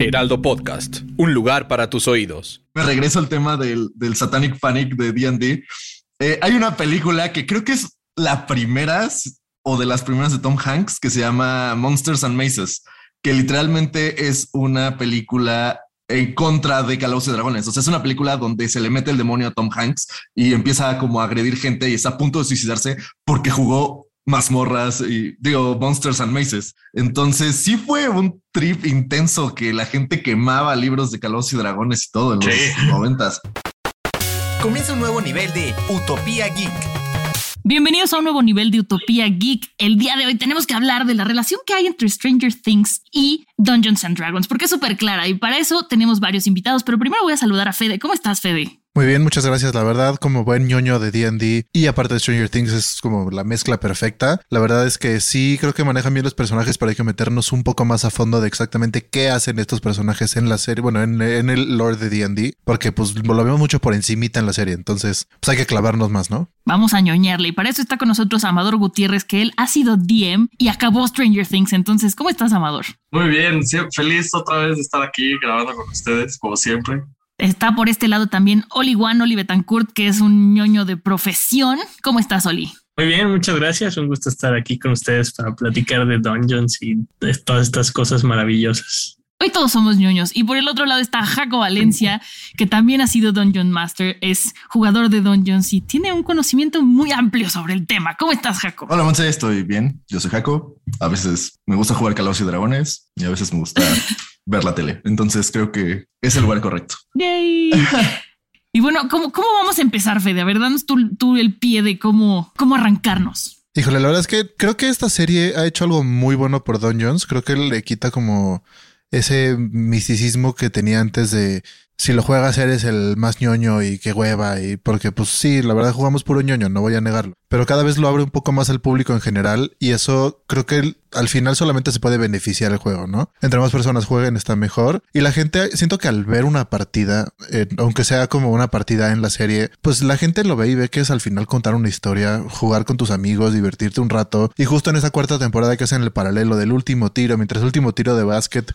Heraldo Podcast, un lugar para tus oídos. Me regreso al tema del, del Satanic Panic de D&D. Eh, hay una película que creo que es la primera o de las primeras de Tom Hanks que se llama Monsters and Mazes, que literalmente es una película en contra de Calabozos y Dragones. O sea, es una película donde se le mete el demonio a Tom Hanks y empieza como a agredir gente y está a punto de suicidarse porque jugó mazmorras y digo Monsters and Mazes. Entonces sí fue un trip intenso que la gente quemaba libros de Calabozos y Dragones y todo en los noventas. Comienza un nuevo nivel de Utopía Geek. Bienvenidos a un nuevo nivel de Utopía Geek. El día de hoy tenemos que hablar de la relación que hay entre Stranger Things y Dungeons and Dragons, porque es súper clara y para eso tenemos varios invitados, pero primero voy a saludar a Fede. ¿Cómo estás, Fede? Muy bien, muchas gracias. La verdad, como buen ñoño de D&D y aparte de Stranger Things es como la mezcla perfecta. La verdad es que sí, creo que manejan bien los personajes, pero hay que meternos un poco más a fondo de exactamente qué hacen estos personajes en la serie, bueno, en, en el lore de D&D, porque pues lo vemos mucho por encimita en la serie, entonces pues hay que clavarnos más, ¿no? Vamos a ñoñarle y para eso está con nosotros Amador Gutiérrez, que él ha sido DM y acabó Stranger Things. Entonces, ¿cómo estás, Amador? Muy bien, feliz otra vez de estar aquí grabando con ustedes, como siempre. Está por este lado también Oli Juan, Oli Betancourt, que es un ñoño de profesión. ¿Cómo estás, Oli? Muy bien, muchas gracias. Un gusto estar aquí con ustedes para platicar de Dungeons y de todas estas cosas maravillosas. Hoy todos somos ñoños. Y por el otro lado está Jaco Valencia, que también ha sido Dungeon Master, es jugador de Dungeons y tiene un conocimiento muy amplio sobre el tema. ¿Cómo estás, Jaco? Hola, Monse, estoy bien. Yo soy Jaco. A veces me gusta jugar Calabozos y Dragones y a veces me gusta ver la tele. Entonces creo que es el lugar correcto. Yay. y bueno, ¿cómo, ¿cómo vamos a empezar, Fede? A ver, danos tú, tú el pie de cómo, cómo arrancarnos. Híjole, la verdad es que creo que esta serie ha hecho algo muy bueno por Dungeons. Creo que le quita como ese misticismo que tenía antes de si lo juegas eres el más ñoño y qué hueva y porque pues sí, la verdad jugamos puro ñoño, no voy a negarlo. Pero cada vez lo abre un poco más al público en general y eso creo que al final solamente se puede beneficiar el juego, ¿no? Entre más personas jueguen está mejor y la gente siento que al ver una partida, eh, aunque sea como una partida en la serie, pues la gente lo ve y ve que es al final contar una historia, jugar con tus amigos, divertirte un rato y justo en esa cuarta temporada que hacen el paralelo del último tiro, mientras el último tiro de básquet,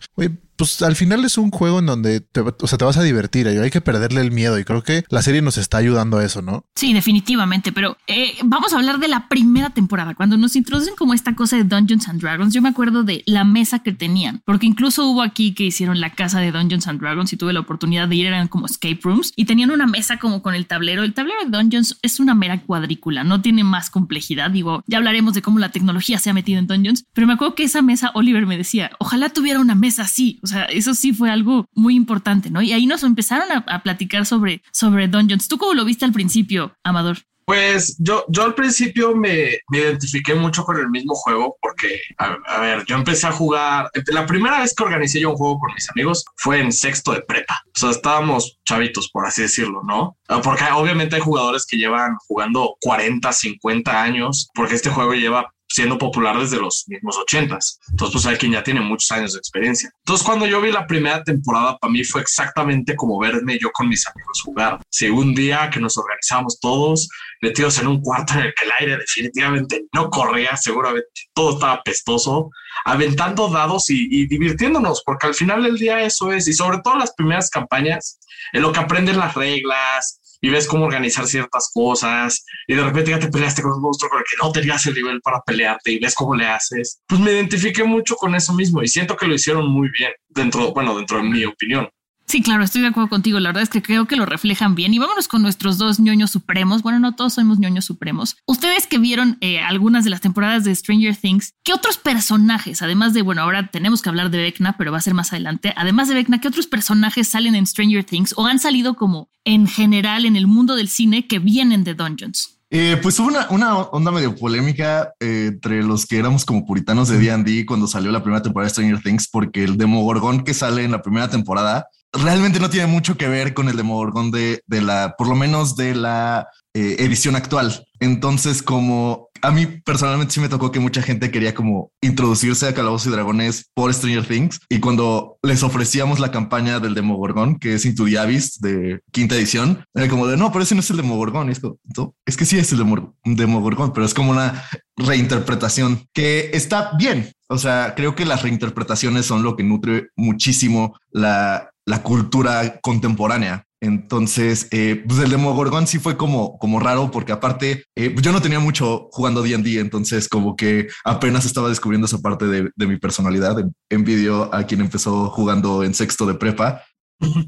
pues al final es un juego en donde te, o sea, te vas a divertir y hay que perderle el miedo y creo que la serie nos está ayudando a eso, ¿no? Sí, definitivamente, pero eh, vamos a hablar de la primera temporada, cuando nos introducen como esta cosa de Dungeons and Dragons, yo me acuerdo de la mesa que tenían, porque incluso hubo aquí que hicieron la casa de Dungeons and Dragons y tuve la oportunidad de ir, eran como escape rooms y tenían una mesa como con el tablero. El tablero de Dungeons es una mera cuadrícula, no tiene más complejidad, digo, ya hablaremos de cómo la tecnología se ha metido en Dungeons, pero me acuerdo que esa mesa, Oliver me decía, ojalá tuviera una mesa así, o sea, eso sí fue algo muy importante, ¿no? Y ahí nos empezaron a, a platicar sobre, sobre Dungeons. ¿Tú cómo lo viste al principio, Amador? Pues yo, yo al principio me, me identifiqué mucho con el mismo juego porque, a, a, ver, yo empecé a jugar, la primera vez que organicé yo un juego con mis amigos fue en sexto de prepa. O sea, estábamos chavitos, por así decirlo, ¿no? Porque obviamente hay jugadores que llevan jugando 40, 50 años, porque este juego lleva siendo popular desde los mismos ochentas. Entonces, pues hay quien ya tiene muchos años de experiencia. Entonces, cuando yo vi la primera temporada, para mí fue exactamente como verme yo con mis amigos jugar. Si un día que nos organizamos todos, metidos en un cuarto en el que el aire definitivamente no corría, seguramente todo estaba pestoso, aventando dados y, y divirtiéndonos, porque al final del día eso es, y sobre todo las primeras campañas, en lo que aprenden las reglas, y ves cómo organizar ciertas cosas y de repente ya te peleaste con un monstruo con el que no tenías el nivel para pelearte y ves cómo le haces. Pues me identifiqué mucho con eso mismo y siento que lo hicieron muy bien dentro, bueno, dentro de mi opinión. Sí, claro, estoy de acuerdo contigo. La verdad es que creo que lo reflejan bien. Y vámonos con nuestros dos ñoños supremos. Bueno, no todos somos ñoños supremos. Ustedes que vieron eh, algunas de las temporadas de Stranger Things, ¿qué otros personajes, además de, bueno, ahora tenemos que hablar de Vecna, pero va a ser más adelante, además de Vecna, ¿qué otros personajes salen en Stranger Things o han salido como en general en el mundo del cine que vienen de Dungeons? Eh, pues hubo una, onda medio polémica eh, entre los que éramos como puritanos de D&D cuando salió la primera temporada de Stranger Things, porque el Demogorgon que sale en la primera temporada realmente no tiene mucho que ver con el Demogorgon de, de la, por lo menos de la eh, edición actual. Entonces, como a mí personalmente sí me tocó que mucha gente quería como introducirse a Calabozos y Dragones por Stranger Things y cuando les ofrecíamos la campaña del Demogorgon, que es Into the Abyss de quinta edición, era como de no, pero ese no es el Demogorgon. Y es, como, "No, es que sí es el Demo- Demogorgon, pero es como una reinterpretación que está bien. O sea, creo que las reinterpretaciones son lo que nutre muchísimo la, la cultura contemporánea. Entonces, eh, pues el Demogorgon sí fue como, como raro porque aparte eh, yo no tenía mucho jugando D&D, entonces como que apenas estaba descubriendo esa parte de, de mi personalidad. Envidio a quien empezó jugando en sexto de prepa.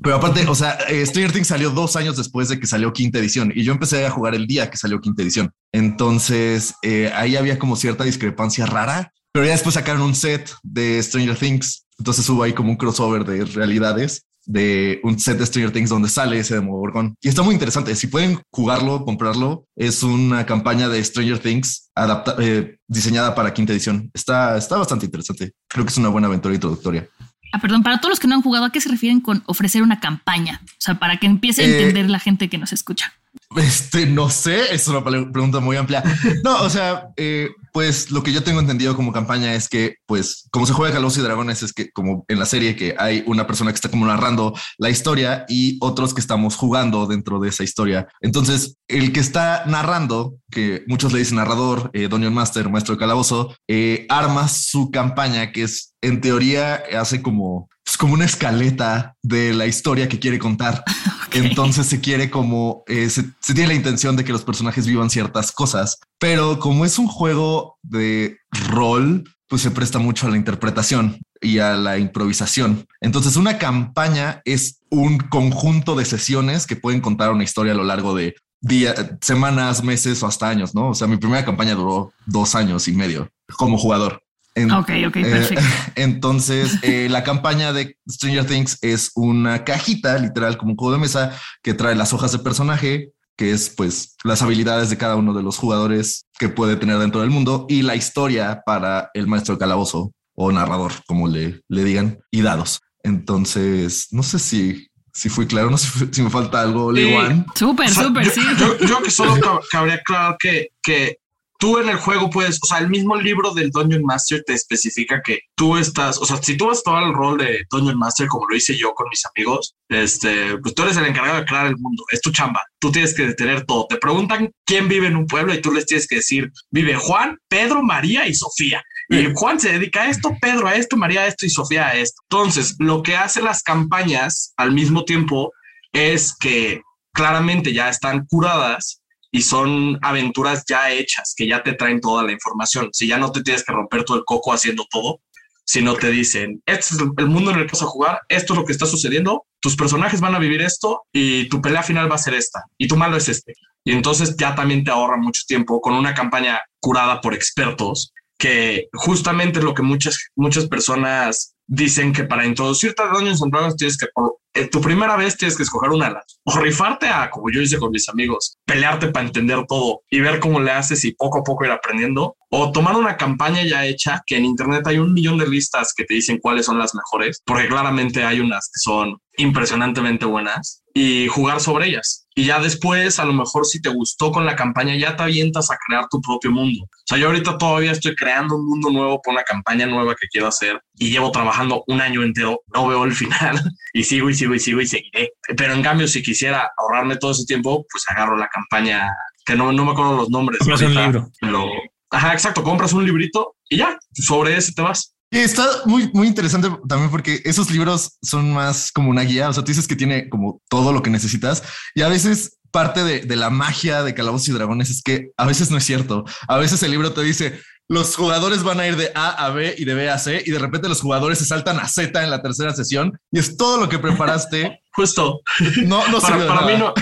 Pero aparte, o sea, eh, Stranger Things salió dos años después de que salió quinta edición y yo empecé a jugar el día que salió quinta edición. Entonces eh, ahí había como cierta discrepancia rara, pero ya después sacaron un set de Stranger Things. Entonces hubo ahí como un crossover de realidades de un set de Stranger Things donde sale ese Demogorgon y está muy interesante. Si pueden jugarlo, comprarlo, es una campaña de Stranger Things adapta eh, diseñada para quinta edición. Está, está bastante interesante. Creo que es una buena aventura introductoria. Ah, perdón, para todos los que no han jugado, ¿a qué se refieren con ofrecer una campaña? O sea, para que empiece a Eh, entender la gente que nos escucha. Este, no sé, es una pregunta muy amplia. No, o sea, eh, pues lo que yo tengo entendido como campaña es que, pues, como se juega Calabozos y Dragones, es que como en la serie que hay una persona que está como narrando la historia y otros que estamos jugando dentro de esa historia. Entonces, el que está narrando, que muchos le dicen narrador, eh, Dungeon Master, maestro de calabozo, eh, arma su campaña, que es en teoría hace como, pues, como una escaleta de la historia que quiere contar. Entonces se quiere como, eh, se, se tiene la intención de que los personajes vivan ciertas cosas, pero como es un juego de rol, pues se presta mucho a la interpretación y a la improvisación. Entonces una campaña es un conjunto de sesiones que pueden contar una historia a lo largo de días, semanas, meses o hasta años, ¿no? O sea, mi primera campaña duró dos años y medio como jugador. En- Ok, ok, eh, perfecto. entonces, eh, la campaña de Stranger Things es una cajita, literal, como un juego de mesa, que trae las hojas de personaje, que es pues las habilidades de cada uno de los jugadores que puede tener dentro del mundo y la historia para el maestro de calabozo o narrador, como le, le digan, y dados. Entonces, no sé si, si fui claro, no sé si, si me falta algo, Sí. Liwan. Súper, O sea, súper, yo, sí. Yo, yo que solo cab- cabría aclarar que, que tú en el juego puedes, o sea, el mismo libro del Dungeon Master te especifica que tú estás, o sea, si tú vas a tomar el rol de Dungeon Master, como lo hice yo con mis amigos, este, pues tú eres el encargado de crear el mundo, es tu chamba, tú tienes que detener todo. Te preguntan quién vive en un pueblo y tú les tienes que decir, vive Juan, Pedro, María y Sofía. Y Juan se dedica a esto, Pedro a esto, María a esto y Sofía a esto. Entonces, lo que hace las campañas al mismo tiempo es que claramente ya están curadas y son aventuras ya hechas, que ya te traen toda la información. Si ya no te tienes que romper todo el coco haciendo todo, sino te dicen, este es el mundo en el que vas a jugar, esto es lo que está sucediendo, tus personajes van a vivir esto y tu pelea final va a ser esta y tu malo es este. Y entonces ya también te ahorra mucho tiempo con una campaña curada por expertos que justamente lo que muchas, muchas personas dicen que para introducirte a Dungeons and Dragons tienes que, eh, tu primera vez tienes que escoger una de las, o rifarte a, como yo hice con mis amigos, pelearte para entender todo y ver cómo le haces y poco a poco ir aprendiendo, o tomar una campaña ya hecha, que en internet hay un millón de listas que te dicen cuáles son las mejores, porque claramente hay unas que son impresionantemente buenas, y jugar sobre ellas. Y ya después, a lo mejor si te gustó con la campaña, ya te avientas a crear tu propio mundo. O sea, yo ahorita todavía estoy creando un mundo nuevo por una campaña nueva que quiero hacer y llevo trabajando un año entero, no veo el final y sigo y sigo y sigo y seguiré. Pero en cambio, si quisiera ahorrarme todo ese tiempo, pues agarro la campaña que no, no me acuerdo los nombres. Compras un libro. Pero, ajá, exacto, compras un librito y ya, sobre ese te vas. Y está muy, muy interesante también porque esos libros son más como una guía. O sea, tú dices que tiene como todo lo que necesitas y a veces parte de, de la magia de Calabozos y Dragones es que a veces no es cierto. A veces el libro te dice los jugadores van a ir de A a B y de B a C y de repente los jugadores se saltan a Z en la tercera sesión y es todo lo que preparaste. Justo. No, no para, para mí no.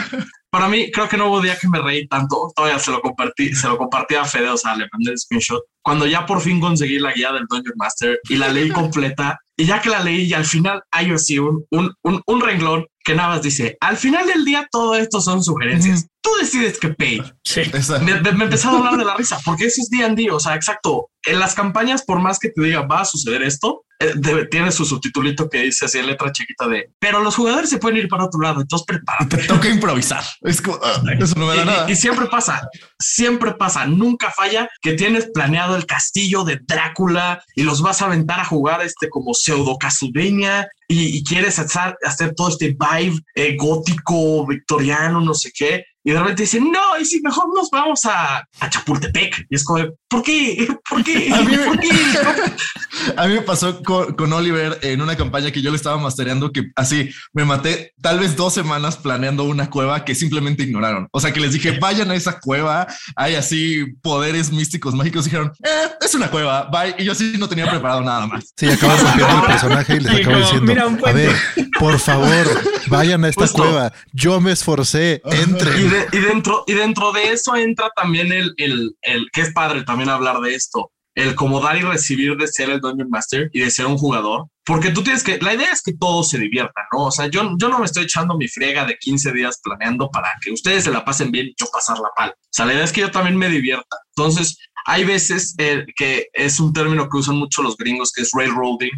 Para mí, creo que no hubo día que me reí tanto. Todavía se lo compartí, se lo compartí a Fede, o sea, le mandé el screenshot. Cuando ya por fin conseguí la guía del Dungeon Master y la leí completa, y ya que la leí, y al final hay así un, un, un, un renglón que nada más dice: al final del día, todo esto son sugerencias. Tú decides que pay. Sí. Me, me, me empezó a hablar de la risa, porque eso es D&D, o sea, exacto. En las campañas, por más que te diga va a suceder esto, eh, debe- tiene su subtitulito que dice así en letra chiquita de, pero los jugadores se pueden ir para otro lado, entonces prepárate. Te toca improvisar. Es como, ah, eso no me da Y- nada. Y, y siempre pasa, siempre pasa, nunca falla que tienes planeado el castillo de Drácula y los vas a aventar a jugar este como pseudo Castlevania y, y quieres hacer, hacer todo este vibe eh, gótico, victoriano, no sé qué. Y de repente dicen, no, y si mejor nos vamos a, a Chapultepec. Y es como, de, ¿por qué? ¿Por qué? A mí me- ¿Por qué? A mí me pasó con, con Oliver en una campaña que yo le estaba mastereando que así me maté tal vez dos semanas planeando una cueva que simplemente ignoraron. O sea que les dije vayan a esa cueva. Hay así poderes místicos mágicos. Dijeron eh, es una cueva. Bye. Y yo sí no tenía preparado nada más. Sí, acabo rompiendo el personaje y les Sí, acabo diciendo, mira un a puente". ver, por favor, vayan a esta Justo. cueva. Yo me esforcé, Y, entren. De- y dentro, y dentro de eso entra también el, el, el que es padre también hablar de esto, el como dar y recibir de ser el Dungeon Master y de ser un jugador, porque tú tienes que, la idea es que todos se diviertan, ¿no? O sea, yo, yo no me estoy echando mi friega de 15 días planeando para que ustedes se la pasen bien y yo pasar la pal. O sea, la idea es que yo también me divierta. Entonces, hay veces eh, que es un término que usan mucho los gringos, que es railroading,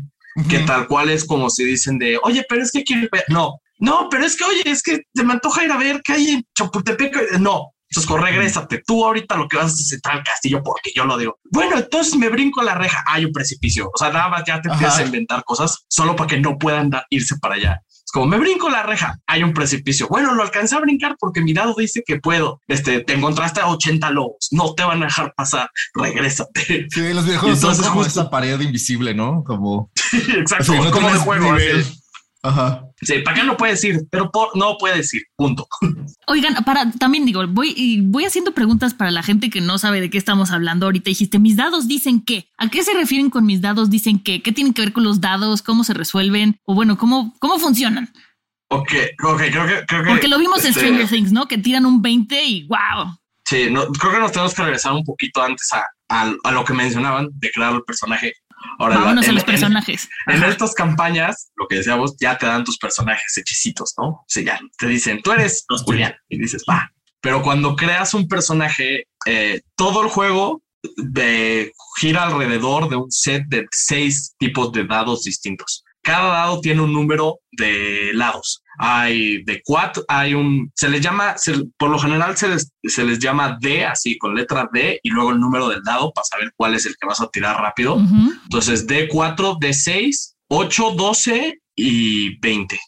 que tal cual es como si dicen de, oye, pero es que quiero no, no, pero es que, oye, es que te me antoja ir a ver qué hay en Chapultepec, no. Entonces, regrésate. Tú ahorita lo que vas a hacer es entrar al castillo porque yo lo digo. Bueno, entonces me brinco la reja. Hay un precipicio. O sea, nada más ya te Ajá. empiezas a inventar cosas solo para que no puedan dar- irse para allá. Es como me brinco la reja. Hay un precipicio. Bueno, lo alcancé a brincar porque mi dado dice que puedo. Este, te encontraste a 80 lobos. No te van a dejar pasar. Regrésate. Sí, los son Entonces, como justo- esa pared invisible, ¿no? Como Exacto. no como de juego. nivel. así. Ajá. Sí, para acá no puedes ir, pero por, no puedes ir. Punto. Oigan, para también digo, voy y voy haciendo preguntas para la gente que no sabe de qué estamos hablando. Ahorita dijiste, mis dados dicen qué. ¿A qué se refieren con mis dados dicen qué? ¿Qué tienen que ver con los dados? ¿Cómo se resuelven? O bueno, ¿cómo, cómo funcionan? Ok, ok, creo que. Creo que Porque lo vimos en este, Stranger Things, ¿no? Que tiran un 20 y wow. Sí, no, creo que nos tenemos que regresar un poquito antes a, a, a lo que mencionaban de crear el personaje. Ahora, Vámonos en- a los personajes. En, estas campañas, lo que decíamos, ya te dan tus personajes hechicitos, ¿no? O sea, ya te dicen, tú eres Julián, y dices, va. Pero cuando creas un personaje, eh, todo el juego de, gira alrededor de un set de seis tipos de dados distintos. Cada dado tiene un número de lados. Hay de cuatro, hay un, se les llama, se- por lo general se les, se les llama D, así con letra D y luego el número del dado para saber cuál es el que vas a tirar rápido. Ujú. Entonces, D4, D6, 8, 12 y 20.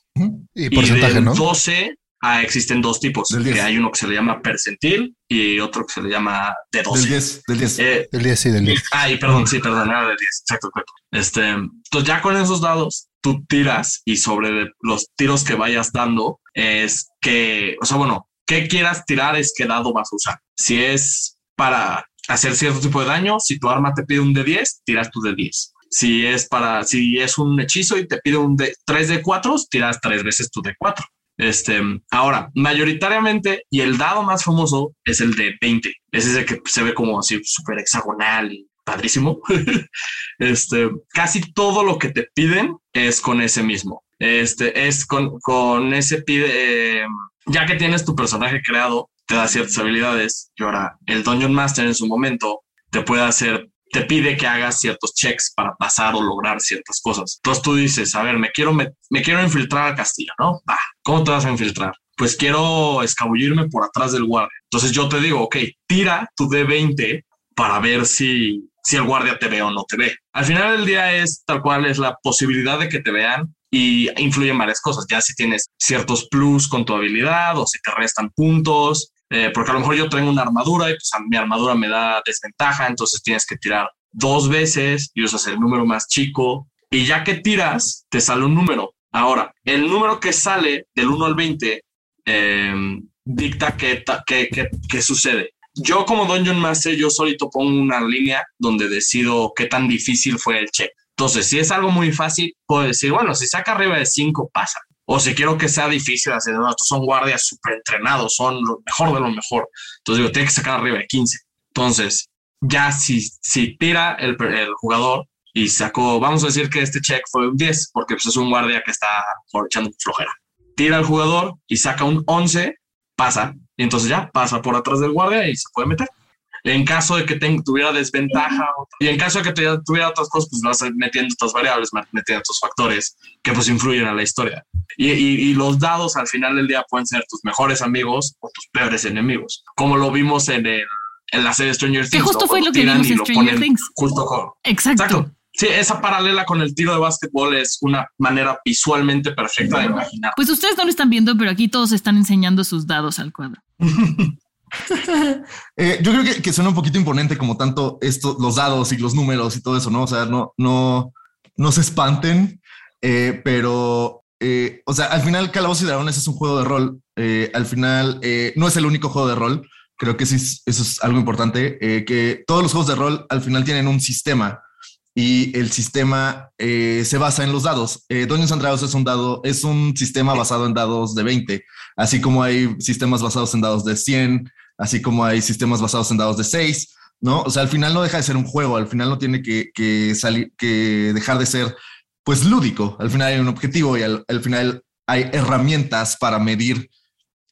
Y porcentaje, del ¿no? 12 ah, existen dos tipos. Del Que 10. hay uno que se le llama percentil y otro que se le llama D12. Del 10, del 10. Eh, Del 10 y del 10. Ay, perdón, sí, perdón, era de 10, exacto, correcto. Este, entonces ya con esos dados, tú tiras y sobre los tiros que vayas dando es que, o sea, bueno, qué quieras tirar es qué dado vas a usar. Si es para hacer cierto tipo de daño, si tu arma te pide un de 10, tiras tu de 10. Si es para, si es un hechizo y te pide un de 3 de 4, tiras tres veces tu de 4. Este, ahora, mayoritariamente, y el dado más famoso es el de 20. Es ese que se ve como así súper hexagonal y padrísimo. este, casi todo lo que te piden es con ese mismo. Este, es con, con ese pide, eh, ya que tienes tu personaje creado, te da ciertas habilidades y ahora el Dungeon Master en su momento te puede hacer te pide que hagas ciertos checks para pasar o lograr ciertas cosas. Entonces tú dices, a ver, me quiero, me, me quiero infiltrar al castillo, ¿no? Va, ¿cómo te vas a infiltrar? Pues quiero escabullirme por atrás del guardia. Entonces yo te digo, ok, tira tu D20 para ver si, si el guardia te ve o no te ve. Al final del día es tal cual es la posibilidad de que te vean y influyen varias cosas. Ya si tienes ciertos plus con tu habilidad o si te restan puntos, eh, porque a lo mejor yo tengo una armadura y pues a mi armadura me da desventaja, entonces tienes que tirar dos veces y usas el número más chico y ya que tiras, te sale un número. Ahora, el número que sale del 1 al 20 eh, dicta qué, qué, qué- qué sucede. Yo como Dungeon Master, yo solito pongo una línea donde decido qué tan difícil fue el check. Entonces, si es algo muy fácil, puedo decir, bueno, si saca arriba de 5, pasa. O si quiero que sea difícil, así, no, estos son guardias súper entrenados, son lo mejor de lo mejor. Entonces digo, tiene que sacar arriba de 15. Entonces, ya si, si tira el, jugador y sacó, vamos a decir que este check fue un 10, porque pues, es un guardia que está echando flojera. Tira el jugador y saca un 11, pasa. y entonces ya pasa por atrás del guardia y se puede meter. En caso de que tuviera desventaja y en caso de que tuviera otras cosas, pues vas metiendo otras variables, metiendo otros factores que pues influyen a la historia. Y, y, los dados al final del día pueden ser tus mejores amigos o tus peores enemigos, como lo vimos en, el, en la serie Stranger Things. Que justo fue lo que vimos en Stranger Things. Justo con, exacto. exacto. Sí, esa paralela con el tiro de básquetbol es una manera visualmente perfecta de imaginar. Pues ustedes no lo están viendo, pero aquí todos están enseñando sus dados al cuadro. Eh, yo creo que, que, suena un poquito imponente como tanto esto, los dados y los números y todo eso, ¿no? O sea, no, no, no se espanten, eh, pero, eh, o sea, al final Calabozos y Dragones es un juego de rol. al final no es el único juego de rol. Creo que sí, eso es algo importante, que todos los juegos de rol al final tienen un sistema y el sistema eh, se basa en los dados. Eh, Dungeons and es un dado, es un sistema basado en dados de 20, así como hay sistemas basados en dados de 100, así como hay sistemas basados en dados de 6, ¿no? O sea, al final no deja de ser un juego, al final no tiene que, salir, que dejar de ser, pues, lúdico. Al final hay un objetivo y al, final hay herramientas para medir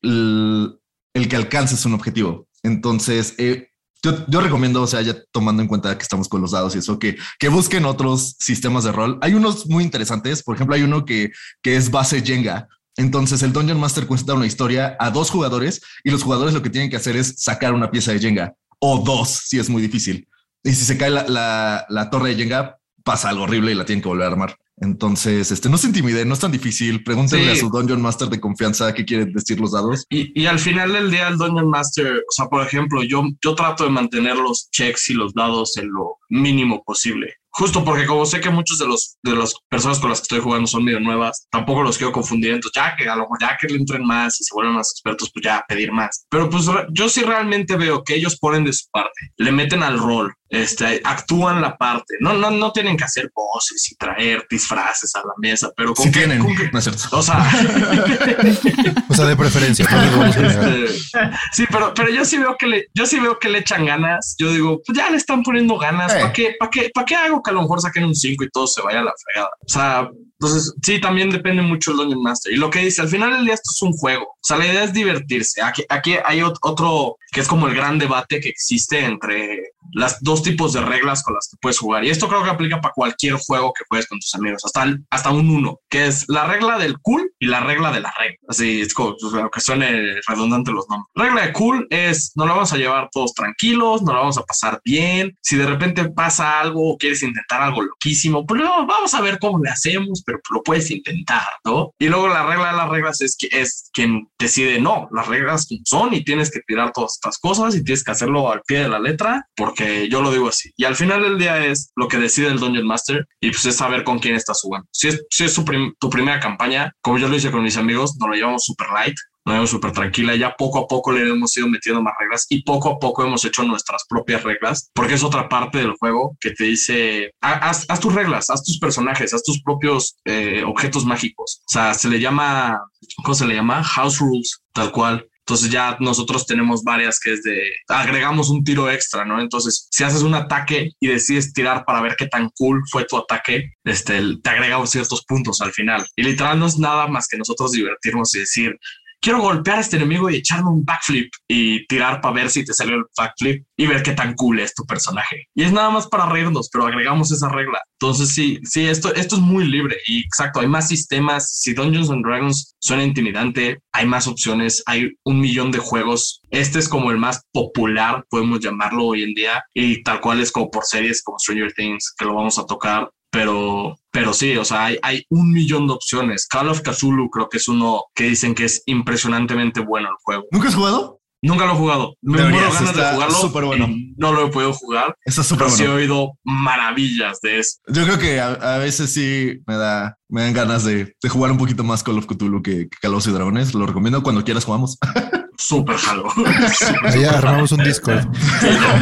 el, que alcances un objetivo. Entonces, eh, yo, recomiendo, o sea, ya tomando en cuenta que estamos con los dados y eso, que, que busquen otros sistemas de rol. Hay unos muy interesantes. Por ejemplo, hay uno que, que es base Jenga. Entonces el Dungeon Master cuenta una historia a dos jugadores y los jugadores lo que tienen que hacer es sacar una pieza de Jenga o dos si es muy difícil. Y si se cae la, la, la torre de Jenga, pasa algo horrible y la tienen que volver a armar. Entonces, este, no se intimiden, no es tan difícil. Pregúntenle a su Dungeon Master de confianza qué quieren decir los dados. Y, y, al final del día, el Dungeon Master, o sea, por ejemplo, yo, yo trato de mantener los checks y los dados en lo mínimo posible. Justo porque como sé que muchos de los de las personas con las que estoy jugando son medio nuevas, tampoco los quiero confundir. Entonces, ya que a lo mejor ya que le entren más y se vuelvan más expertos, pues ya pedir más. Pero pues yo sí realmente veo que ellos ponen de su parte, le meten al rol, este, actúan la parte. No, no, no tienen que hacer voces y traer disfraces a la mesa, pero con tienen, o sea, o sea, de preferencia. Este, sí, pero, pero yo sí veo que le, yo sí veo que le echan ganas. Yo digo, pues ya le están poniendo ganas. ¿Para eh. qué, para qué, para qué hago que a lo mejor saquen un 5 y todo se vaya a la fregada. O sea, entonces sí, también depende mucho el Dungeon Master. Y lo que dice, al final del día esto es un juego. O sea, la idea es divertirse. Aquí, aquí hay otro que es como el gran debate que existe entre las dos tipos de reglas con las que puedes jugar. Y esto creo que aplica para cualquier juego que juegues con tus amigos, hasta, hasta un uno, que es la regla del cool y la regla de la regla. Así es como que suene redundante los nombres. Regla de cool es no lo vamos a llevar todos tranquilos, no lo vamos a pasar bien. Si de repente pasa algo o quieres intentar algo loquísimo, pues no, vamos a ver cómo le hacemos, pero lo puedes intentar, ¿no? Y luego la regla de las reglas es que es quien decide, no, las reglas son y tienes que tirar todas estas cosas y tienes que hacerlo al pie de la letra porque yo lo digo así. Y al final del día es lo que decide el Dungeon Master y pues es saber con quién estás jugando. Si es, si es tu primera campaña, como yo lo hice con mis amigos, nos lo llevamos super light, nos llevamos súper tranquila. Ya poco a poco le hemos ido metiendo más reglas y poco a poco hemos hecho nuestras propias reglas, porque es otra parte del juego que te dice, haz, tus reglas, haz tus personajes, haz tus propios eh, objetos mágicos. O sea, se le llama, ¿cómo se le llama? House rules, tal cual. Entonces ya nosotros tenemos varias que es de agregamos un tiro extra, ¿no? Entonces, si haces un ataque y decides tirar para ver qué tan cool fue tu ataque, este, te agregamos ciertos puntos al final. Y literal no es nada más que nosotros divertirnos y decir, quiero golpear a este enemigo y echarme un backflip y tirar para ver si te salió el backflip y ver qué tan cool es tu personaje. Y es nada más para reírnos, pero agregamos esa regla. Entonces sí, sí, esto, esto es muy libre y exacto, hay más sistemas. Si Dungeons and Dragons suena intimidante, hay más opciones, hay un millón de juegos. Este es como el más popular, podemos llamarlo hoy en día, y tal cual es como por series como Stranger Things, que lo vamos a tocar pero, pero sí, o sea, hay, hay, un millón de opciones. Call of Cthulhu creo que es uno que dicen que es impresionantemente bueno el juego. ¿Nunca has jugado? Nunca lo he jugado. Me muero ganas de jugarlo. Súper bueno. No lo he podido jugar. Está súper bueno. Sí he oído maravillas de eso. Yo creo que a, veces sí me da, me dan ganas de, de, jugar un poquito más Call of Cthulhu que, que Call of Dragones. Lo recomiendo cuando quieras jugamos. Súper jalo. Allá armamos un Discord.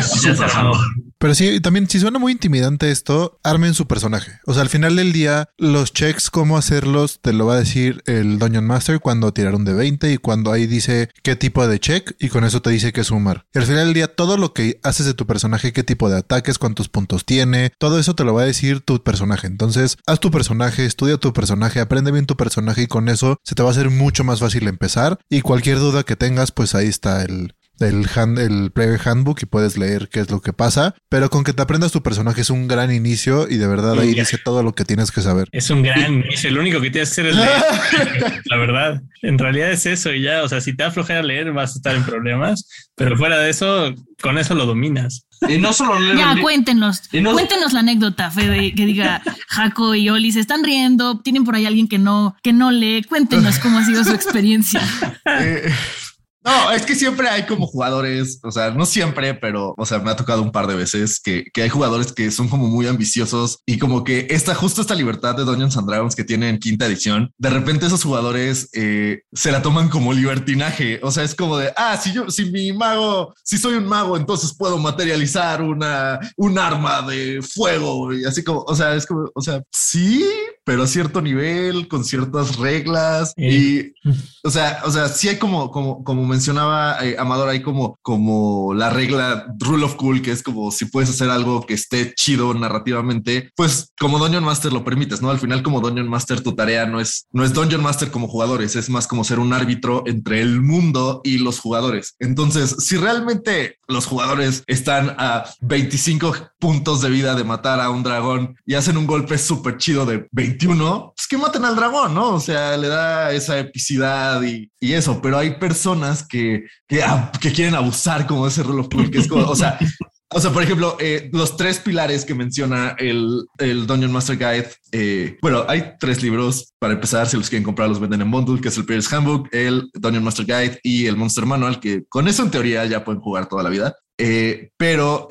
Súper jalo. Pero sí, también si suena muy intimidante esto, armen su personaje. O sea, al final del día, los checks, cómo hacerlos, te lo va a decir el Dungeon Master cuando tiraron de 20 y cuando ahí dice qué tipo de check y con eso te dice qué sumar. Y al final del día, todo lo que haces de tu personaje, qué tipo de ataques, cuántos puntos tiene, todo eso te lo va a decir tu personaje. Entonces, haz tu personaje, estudia tu personaje, aprende bien tu personaje y con eso se te va a hacer mucho más fácil empezar. Y cualquier duda que tengas, pues ahí está el, el, hand, el Player Handbook y puedes leer qué es lo que pasa. Pero con que te aprendas tu personaje es un gran inicio y de verdad ahí dice todo lo que tienes que saber. Es un gran inicio. Lo único que tienes que hacer es leer. la verdad, en realidad es eso y ya. O sea, si te afloja a leer, vas a estar en problemas. Pero fuera de eso, con eso lo dominas. Y no solo leer Ya, cuéntenos. Y no- Cuéntenos la anécdota, Fede, que diga Jaco y Oli se están riendo. Tienen por ahí alguien que no, que no lee. Cuéntenos cómo ha sido su experiencia. Eh, no, es que siempre hay como jugadores, o sea, no siempre, pero, o sea, me ha tocado un par de veces que, que hay jugadores que son como muy ambiciosos y como que esta, justo esta libertad de Dungeons and Dragons que tiene en quinta edición, de repente esos jugadores eh, se la toman como libertinaje. O sea, es como de, ah, si yo, si mi mago, si soy un mago, entonces puedo materializar una, un arma de fuego y así como, o sea, es como, o sea, sí, pero a cierto nivel, con ciertas reglas y o sea, o sea, sí hay como, como, como mencionaba eh, Amador, hay como, como la regla rule of cool, que es como si puedes hacer algo que esté chido narrativamente, pues como Dungeon Master lo permites, ¿no? Al final, como Dungeon Master, tu tarea no es, no es Dungeon Master como jugadores, es más como ser un árbitro entre el mundo y los jugadores. Entonces, si realmente los jugadores están a 25 puntos de vida de matar a un dragón y hacen un golpe súper chido de 21, pues que maten al dragón, ¿no? O sea, le da esa epicidad y, y eso, pero hay personas que, ah, que quieren abusar como ese rule of cool, que es como, o sea, o sea, por ejemplo, eh, los tres pilares que menciona el, el Dungeon Master Guide. eh, bueno, hay tres libros para empezar. Si los quieren comprar, los venden en bundle, que es el Player's Handbook, el Dungeon Master Guide y el Monster Manual, que con eso en teoría ya pueden jugar toda la vida. Eh, pero,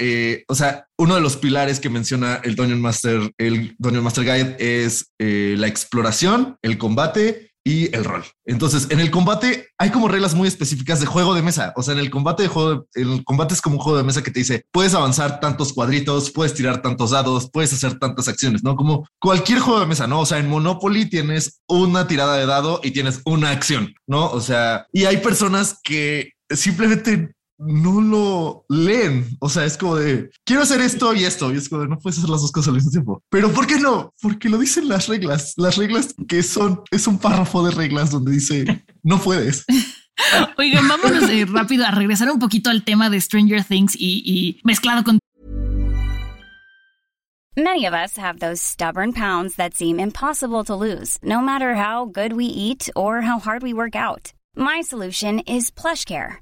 o sea, uno de los pilares que menciona el Dungeon Master, el Dungeon Master Guide es la exploración, el combate y el rol. Entonces, en el combate hay como reglas muy específicas de juego de mesa. O sea, en el combate el combate es como un juego de mesa que te dice, puedes avanzar tantos cuadritos, puedes tirar tantos dados, puedes hacer tantas acciones, ¿no? Como cualquier juego de mesa, ¿no? O sea, en Monopoly tienes una tirada de dado y tienes una acción, ¿no? O sea, y hay personas que simplemente no lo leen. O sea, es como de quiero hacer esto y esto. Y es como de no puedes hacer las dos cosas al mismo tiempo. Pero ¿por qué no? Porque lo dicen las reglas. Las reglas que son es un párrafo de reglas donde dice no puedes. Oigan, vámonos eh, rápido a regresar un poquito al tema de Stranger Things y, y mezclado con Many of us have those stubborn pounds that seem impossible to lose, no matter how good we eat or how hard we work out. My solution is PlushCare.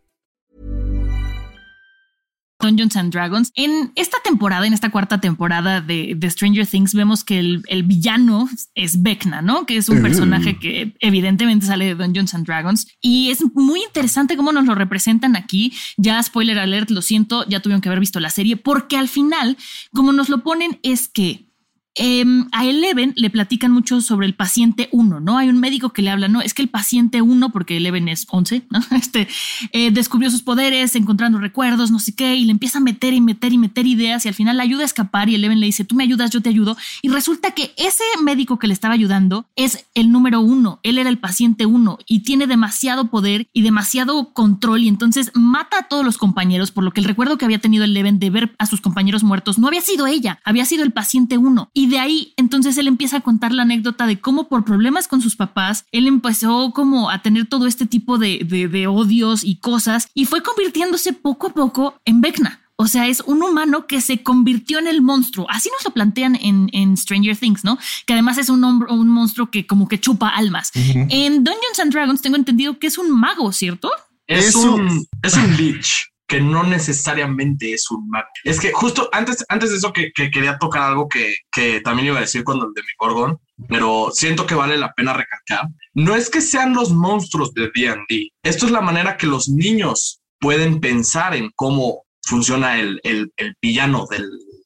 Dungeons and Dragons. En esta temporada, en esta cuarta temporada de, de Stranger Things, vemos que el, el villano es Vecna, ¿no? Que es un personaje que evidentemente sale de Dungeons and Dragons. Y es muy interesante cómo nos lo representan aquí. Ya, spoiler alert, lo siento, ya tuvieron que haber visto la serie, porque al final, como nos lo ponen, es que eh, a Eleven le platican mucho sobre el paciente 1, ¿no? Hay un médico que le habla, no, es que el paciente 1, porque Eleven es 11, ¿no? Este, eh, descubrió sus poderes, encontrando recuerdos, no sé qué, y le empieza a meter y meter y meter ideas y al final la ayuda a escapar y Eleven le dice, tú me ayudas, yo te ayudo. Y resulta que ese médico que le estaba ayudando es el número uno, él era el paciente 1 y tiene demasiado poder y demasiado control y entonces mata a todos los compañeros, por lo que el recuerdo que había tenido Eleven de ver a sus compañeros muertos no había sido ella, había sido el paciente 1. Y de ahí entonces él empieza a contar la anécdota de cómo por problemas con sus papás, él empezó como a tener todo este tipo de, de odios y cosas y fue convirtiéndose poco a poco en Vecna. O sea, es un humano que se convirtió en el monstruo. Así nos lo plantean en, Stranger Things, ¿no? Que además es un, hombre, un monstruo que como que chupa almas. En Dungeons and Dragons tengo entendido que es un mago, ¿cierto? Es, un, es un lich que no necesariamente es un mago. Es que justo antes, antes de eso que, quería tocar algo que, que, también iba a decir cuando el de mi Gorgon, pero siento que vale la pena recalcar. No es que sean los monstruos de D&D. Esto es la manera que los niños pueden pensar en cómo funciona el, el, el villano de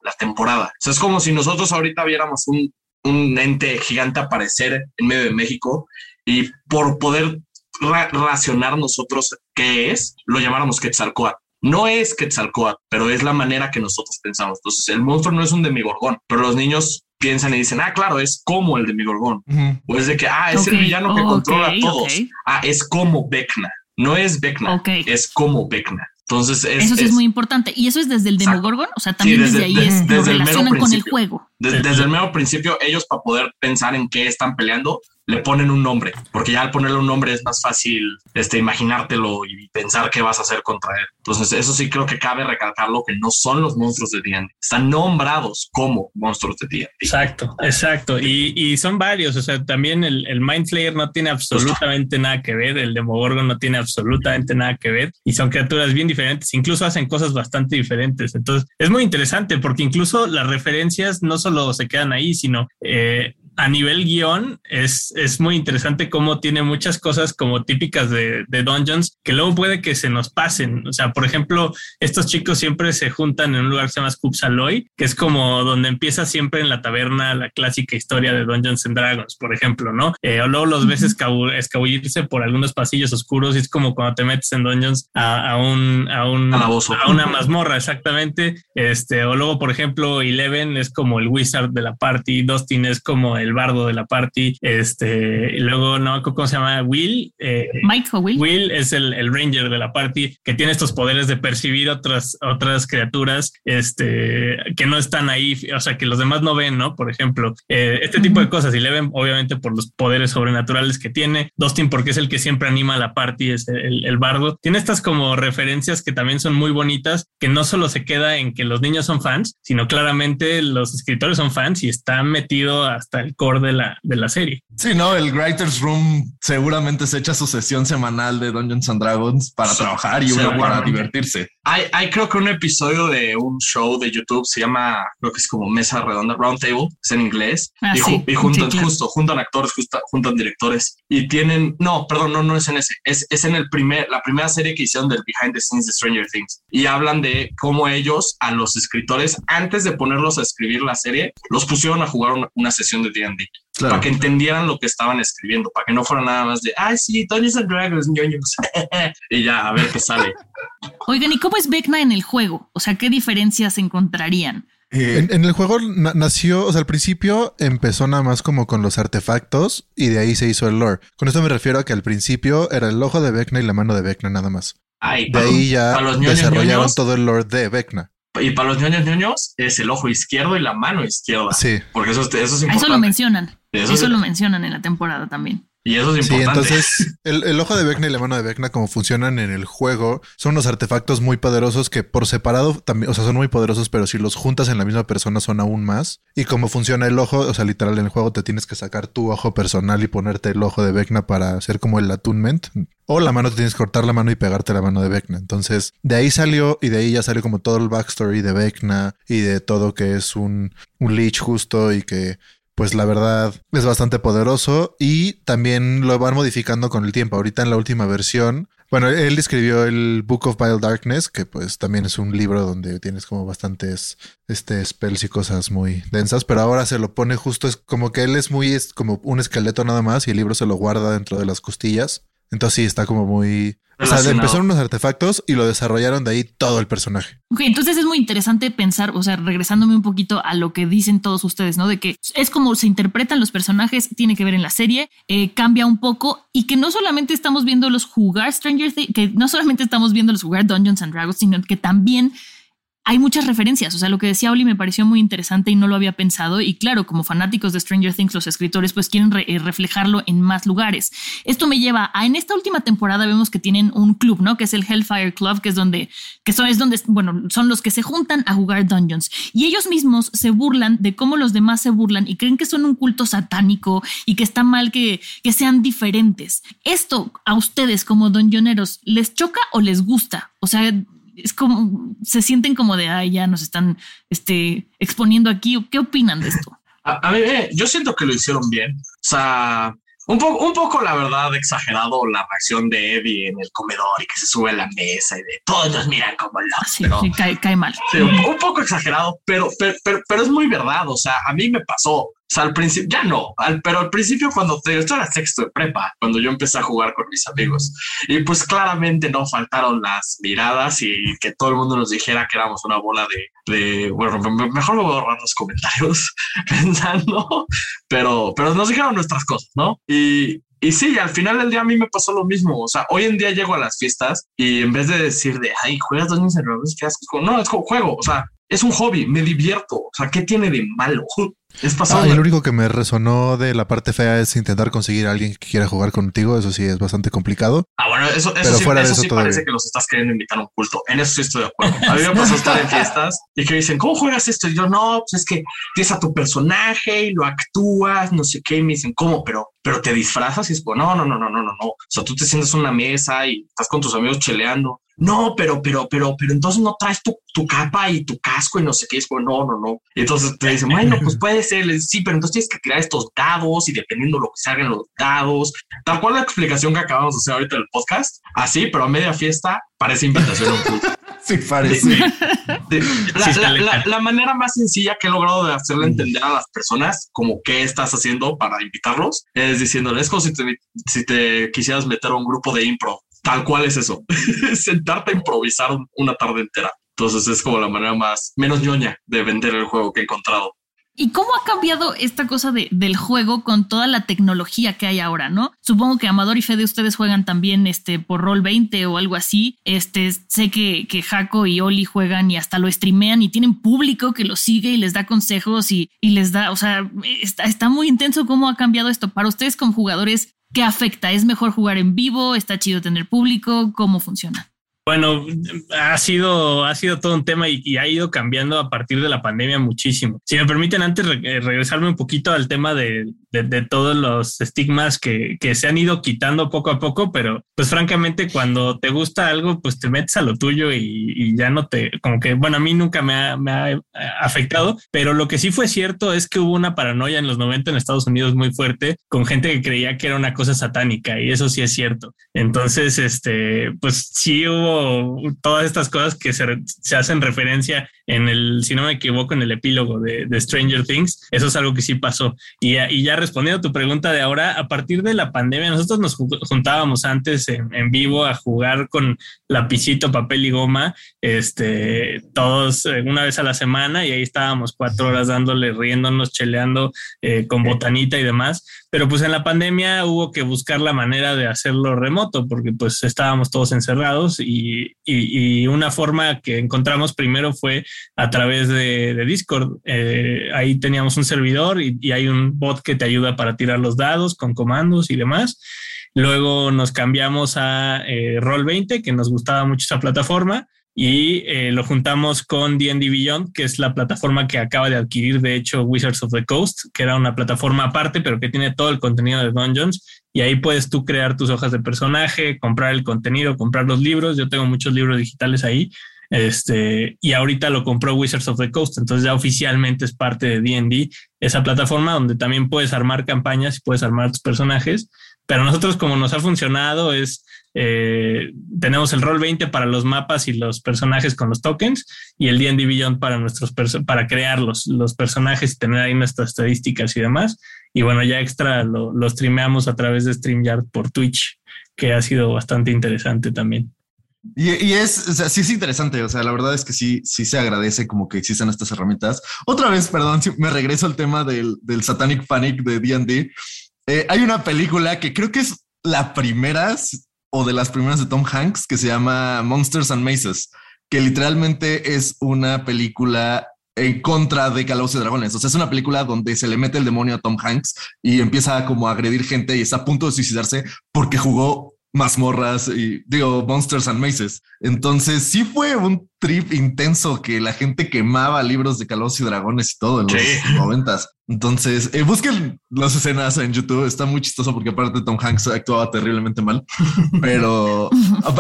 la temporada. O sea, es como si nosotros ahorita viéramos un, un ente gigante aparecer en medio de México y por poder racionar nosotros qué es, lo llamáramos Quetzalcoatl. No es Quetzalcoatl, pero es la manera que nosotros pensamos. Entonces, el monstruo no es un demigorgón, pero los niños piensan y dicen, ah, claro, es como el demigorgón. O es de que, ah, es el villano que controla a todos. Ah, es como Vecna. No es Vecna, es como Vecna. Entonces, eso sí es, muy importante. Y eso es desde el Demogorgon. O sea, también desde, ahí es, lo relacionan con el juego. desde el mero principio, ellos para poder pensar en qué están peleando, le ponen un nombre, porque ya al ponerle un nombre es más fácil este, imaginártelo y pensar qué vas a hacer contra él. Entonces, eso sí creo que cabe recalcarlo, que no son los monstruos de D&D, están nombrados como monstruos de D&D. Exacto, exacto. Y, y, son varios, o sea, también el, el Mind Flayer no tiene absolutamente nada que ver, el Demogorgon no tiene absolutamente nada que ver, y son criaturas bien diferentes, incluso hacen cosas bastante diferentes. Entonces, es muy interesante porque incluso las referencias no solo se quedan ahí, sino... Eh, a nivel guion es, es muy interesante cómo tiene muchas cosas como típicas de, de, Dungeons que luego puede que se nos pasen. O sea, por ejemplo, estos chicos siempre se juntan en un lugar que se llama Scoopsaloy, que es como donde empieza siempre en la taberna la clásica historia de Dungeons and Dragons, por ejemplo, ¿no? Eh, o luego los ves escabullirse por algunos pasillos oscuros y es como cuando te metes en Dungeons a, a un, a, un, a una mazmorra, exactamente. Este, o luego, por ejemplo, Eleven es como el wizard de la party, Dustin es como el el bardo de la party. Este, y luego no, ¿cómo se llama? Will. Eh, Mike o Will. Will es el, el, ranger de la party que tiene estos poderes de percibir otras, otras criaturas, este, que no están ahí, o sea, que los demás no ven, ¿no? Por ejemplo, eh, este tipo de cosas. Y le ven, obviamente, por los poderes sobrenaturales que tiene. Dustin, porque es el que siempre anima a la party, es el, el bardo. Tiene estas como referencias que también son muy bonitas, que no solo se queda en que los niños son fans, sino claramente los escritores son fans y están metido hasta el core de la, de la serie. Sí, no, el Writers Room seguramente se echa su sesión semanal de Dungeons and Dragons para trabajar y uno para divertirse. Hay, hay, creo que un episodio de un show de YouTube se llama, creo que es como Mesa Redonda, Round Table, es en inglés, ah, y, juntan, justo, juntan actores, juntan directores y tienen, no, perdón, no, no es en ese, es, es en el primer, la primera serie que hicieron del Behind the Scenes de Stranger Things y hablan de cómo ellos a los escritores, antes de ponerlos a escribir la serie, los pusieron a jugar una, una sesión de D&D para que entendieran lo que estaban escribiendo, para que no fuera nada más de, ay, sí, Dungeons and Dragons, ñoños, y ya, a ver qué sale. Oigan, ¿y cómo es Vecna en el juego? O sea, ¿qué diferencias encontrarían? Eh, en, el juego nació, o sea, al principio empezó nada más como con los artefactos y de ahí se hizo el lore. Con esto me refiero a que al principio era el ojo de Vecna y la mano de Vecna nada más. de ahí ya desarrollaron todo el lore de Vecna. Y para los ñoños ñoños es el ojo izquierdo y la mano izquierda. Sí. Porque eso, eso es importante. Eso lo mencionan. Eso, lo mencionan en la temporada también. Y eso es importante. Sí, entonces el, ojo de Vecna y la mano de Vecna, como funcionan en el juego, son unos artefactos muy poderosos que por separado también, o sea, son muy poderosos, pero si los juntas en la misma persona son aún más. Y como funciona el ojo, o sea, literal en el juego te tienes que sacar tu ojo personal y ponerte el ojo de Vecna para hacer como el attunement. O la mano te tienes que cortar la mano y pegarte la mano de Vecna. Entonces, de ahí salió y de ahí ya salió como todo el backstory de Vecna y de todo que es un, un leech justo y que pues la verdad es bastante poderoso y también lo van modificando con el tiempo. Ahorita en la última versión, bueno, él escribió el Book of Vile Darkness, que pues también es un libro donde tienes como bastantes este spells y cosas muy densas, pero ahora se lo pone justo es como que él es muy es como un esqueleto nada más y el libro se lo guarda dentro de las costillas. Entonces sí está como muy o sea, empezaron unos artefactos y lo desarrollaron de ahí todo el personaje. Ok, entonces es muy interesante pensar, o sea, regresándome un poquito a lo que dicen todos ustedes, ¿no? De que es como se interpretan los personajes, tiene que ver en la serie, eh, cambia un poco y que no solamente estamos viéndolos jugar Stranger Things, que no solamente estamos viéndolos jugar Dungeons and Dragons, sino que también hay muchas referencias. O sea, lo que decía Oli me pareció muy interesante y no lo había pensado. Y claro, como fanáticos de Stranger Things, los escritores pues quieren eh, reflejarlo en más lugares. Esto me lleva a en esta última temporada vemos que tienen un club, ¿no? Que es el Hellfire Club, que es donde, que son, es donde, bueno, son los que se juntan a jugar dungeons. Y ellos mismos se burlan de cómo los demás se burlan y creen que son un culto satánico y que está mal que, que sean diferentes. Esto a ustedes como dungeoneros, ¿les choca o les gusta? O sea, es como, se sienten como de, ay, ya nos están este, exponiendo aquí. ¿Qué opinan de esto? A, mí, eh, yo siento que lo hicieron bien. O sea, un poco, un poco, la verdad, exagerado la reacción de Eddie en el comedor y que se sube a la mesa y de todos nos miran como locos. Sí, cae, mal. un, poco exagerado, pero, pero, pero, es muy verdad. O sea, a mí me pasó. O sea, al principio, ya no, pero al principio cuando te, esto era sexto de prepa, cuando yo empecé a jugar con mis amigos. Y pues claramente no faltaron las miradas y que todo el mundo nos dijera que éramos una bola de, de bueno, mejor me voy a ahorrar los comentarios pensando, pero, pero nos dijeron nuestras cosas, ¿no? Y, y sí, al final del día a mí me pasó lo mismo. O sea, hoy en día llego a las fiestas y en vez de decir de, ay, juegas dos niños en ¿qué haces? No, es juego. O sea, es un hobby, me divierto. O sea, ¿qué tiene de malo? Es pasado. Ah, lo único que me resonó de la parte fea es intentar conseguir a alguien que quiera jugar contigo. Eso sí es bastante complicado. Ah, bueno, eso, eso sí, fuera eso, sí parece que los estás queriendo invitar a un culto. En eso sí estoy de acuerdo. A mí me pasó estar en fiestas y que dicen, ¿cómo juegas esto? Y yo, no, pues es que tienes a tu personaje y lo actúas, no sé qué. Y me dicen, ¿cómo? Pero, pero te disfrazas y es, no, no, no, no, no, no, no. O sea, tú te sientes en una mesa y estás con tus amigos cheleando no, pero, pero, pero, pero entonces no traes tu, tu capa y tu casco y no sé qué. Es bueno, no, no, no. Y entonces te dicen, bueno, pues puede ser, sí, pero entonces tienes que crear estos dados y dependiendo lo que salgan los dados, tal cual la explicación que acabamos de hacer ahorita del podcast, así, pero a media fiesta parece invitación a un club. Sí, parece. la, manera más sencilla que he logrado de hacerle entender a las personas como qué estás haciendo para invitarlos es diciéndoles es como si te, si te quisieras meter a un grupo de impro Tal cual es eso. Sentarte a improvisar una tarde entera. Entonces es como la manera más menos ñoña de vender el juego que he encontrado. ¿Y cómo ha cambiado esta cosa de, del juego con toda la tecnología que hay ahora, no? Supongo que Amador y Fede ustedes juegan también este por Roll 20 o algo así. Este, sé que, que Jaco y Oli juegan y hasta lo streamean y tienen público que los sigue y les da consejos y, y les da, o sea, está, está muy intenso cómo ha cambiado esto. Para ustedes como jugadores, ¿Qué afecta? ¿Es mejor jugar en vivo? ¿Está chido tener público? ¿Cómo funciona? Bueno, ha sido, ha sido todo un tema y, ha ido cambiando a partir de la pandemia muchísimo. Si me permiten antes eh, regresarme un poquito al tema de, de, todos los estigmas que, que, se han ido quitando poco a poco, pero pues francamente cuando te gusta algo, pues te metes a lo tuyo y, ya no te, como que, bueno, a mí nunca me ha, me ha, afectado, pero lo que sí fue cierto es que hubo una paranoia en los 90 en Estados Unidos muy fuerte con gente que creía que era una cosa satánica y eso sí es cierto. Entonces, este, pues sí hubo todas estas cosas que se, se, hacen referencia en el, si no me equivoco, en el epílogo de, de Stranger Things. Eso es algo que sí pasó. Y, ya respondiendo a tu pregunta de ahora, a partir de la pandemia, nosotros nos juntábamos antes en, en vivo a jugar con lapicito, papel y goma, este, todos eh, una vez a la semana y ahí estábamos cuatro horas dándole, riéndonos, cheleando eh, con botanita y demás. Pero pues en la pandemia hubo que buscar la manera de hacerlo remoto porque pues estábamos todos encerrados y, y, una forma que encontramos primero fue a través de, Discord. Eh, ahí teníamos un servidor y, hay un bot que te ayuda para tirar los dados con comandos y demás. Luego nos cambiamos a eh, Roll20, que nos gustaba mucho esa plataforma y eh, lo juntamos con D&D Beyond, que es la plataforma que acaba de adquirir, de hecho, Wizards of the Coast, que era una plataforma aparte, pero que tiene todo el contenido de Dungeons. Y ahí puedes tú crear tus hojas de personaje, comprar el contenido, comprar los libros. Yo tengo muchos libros digitales ahí. Este, y ahorita lo compró Wizards of the Coast, entonces ya oficialmente es parte de D&D, esa plataforma donde también puedes armar campañas y puedes armar tus personajes. Pero nosotros como nos ha funcionado es eh, tenemos el rol 20 para los mapas y los personajes con los tokens y el D&D Beyond para nuestros para crear los, los, personajes y tener ahí nuestras estadísticas y demás. Y bueno, ya extra lo, lo streameamos a través de StreamYard por Twitch, que ha sido bastante interesante también. Y, y, es, o sea, sí es interesante. O sea, la verdad es que sí, sí se agradece como que existan estas herramientas. Otra vez, perdón, me regreso al tema del, del Satanic Panic de D&D. Eh, hay una película que creo que es la primera o de las primeras de Tom Hanks que se llama Monsters and Mazes, que literalmente es una película en contra de Calabozos y Dragones. O sea, es una película donde se le mete el demonio a Tom Hanks y empieza como a agredir gente y está a punto de suicidarse porque jugó mazmorras y digo Monsters and Maces. Entonces sí fue un trip intenso que la gente quemaba libros de Calabozos y Dragones y todo en los noventas. Entonces eh, busquen las escenas en YouTube. Está muy chistoso porque aparte Tom Hanks actuaba terriblemente mal, pero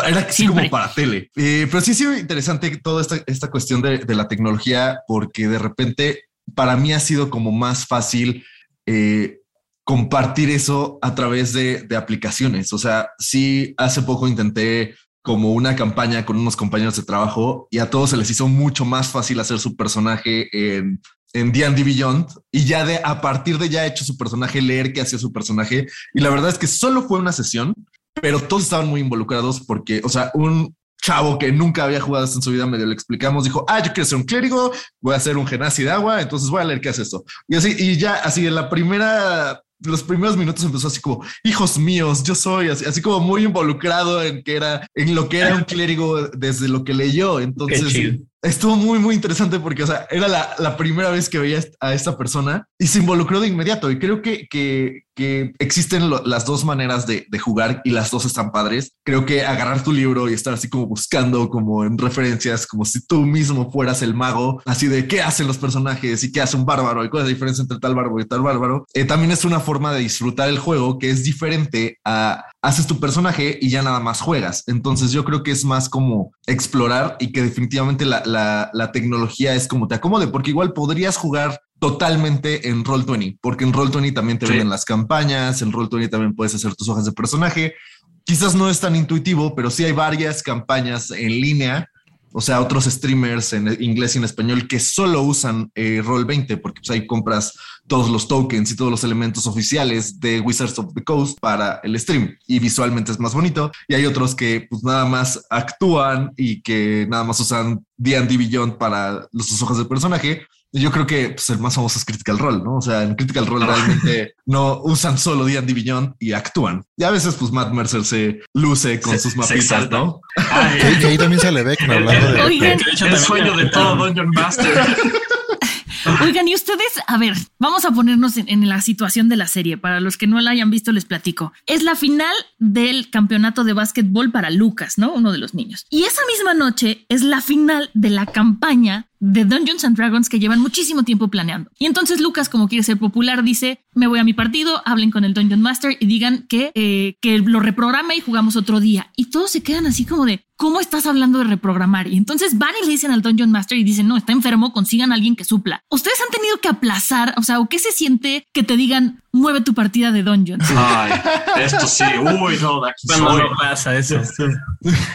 era así como para tele. Eh, pero sí ha sido interesante toda esta, esta cuestión de, de, la tecnología porque de repente para mí ha sido como más fácil eh, compartir eso a través de, de, aplicaciones. O sea, sí, hace poco intenté como una campaña con unos compañeros de trabajo y a todos se les hizo mucho más fácil hacer su personaje en, en D&D Beyond y ya de a partir de ya hecho su personaje, leer qué hacía su personaje. Y la verdad es que solo fue una sesión, pero todos estaban muy involucrados porque, o sea, un chavo que nunca había jugado en su vida, medio le explicamos, dijo, ah, yo quiero ser un clérigo, voy a hacer un genasi de agua, entonces voy a leer qué hace esto. Y así, y ya así en la primera los primeros minutos empezó así como hijos míos, yo soy así, así como muy involucrado en que era en lo que era un clérigo desde lo que leyó. Entonces estuvo muy, muy interesante porque, o sea, era la, la, primera vez que veía a esta persona y se involucró de inmediato. Y creo que, que, que existen lo, las dos maneras de, de, jugar y las dos están padres. Creo que agarrar tu libro y estar así como buscando como en referencias, como si tú mismo fueras el mago, así de qué hacen los personajes y qué hace un bárbaro y cuál es la diferencia entre tal bárbaro y tal bárbaro. Eh, también es una forma de disfrutar el juego que es diferente a haces tu personaje y ya nada más juegas. Entonces yo creo que es más como explorar y que definitivamente la, la, la tecnología es como te acomode, porque igual podrías jugar totalmente en Roll20, porque en Roll20 también te sí. venden las campañas, en Roll20 también puedes hacer tus hojas de personaje. Quizás no es tan intuitivo, pero sí hay varias campañas en línea o sea, otros streamers en inglés y en español que solo usan eh, Roll20, porque pues, ahí compras todos los tokens y todos los elementos oficiales de Wizards of the Coast para el stream y visualmente es más bonito. Y hay otros que pues nada más actúan y que nada más usan D&D Beyond para los ojos del personaje. Yo creo que pues, el más famoso es Critical Role, ¿no? O sea, en Critical Role realmente no usan solo D&D Beyond y actúan. Y a veces, pues, Matt Mercer se luce con se, sus mapitas, ¿no? Ay, que, ahí también se le ve que hablando de... Oigan, el sueño de todo Dungeon Master. Oigan, y ustedes, a ver, vamos a ponernos en, en, la situación de la serie. Para los que no la hayan visto, les platico. Es la final del campeonato de básquetbol para Lucas, ¿no? Uno de los niños. Y esa misma noche es la final de la campaña de Dungeons and Dragons que llevan muchísimo tiempo planeando. Y entonces Lucas, como quiere ser popular, dice, me voy a mi partido, hablen con el Dungeon Master y digan que, eh, que lo reprograme y jugamos otro día. Y todos se quedan así como de, ¿cómo estás hablando de reprogramar? Y entonces van y le dicen al Dungeon Master y dicen, no, está enfermo, consigan a alguien que supla. ¿Ustedes han tenido que aplazar? O sea, ¿o qué se siente que te digan, mueve tu partida de Dungeons? Ay, esto sí, uy, no, de aquí no pasa eso.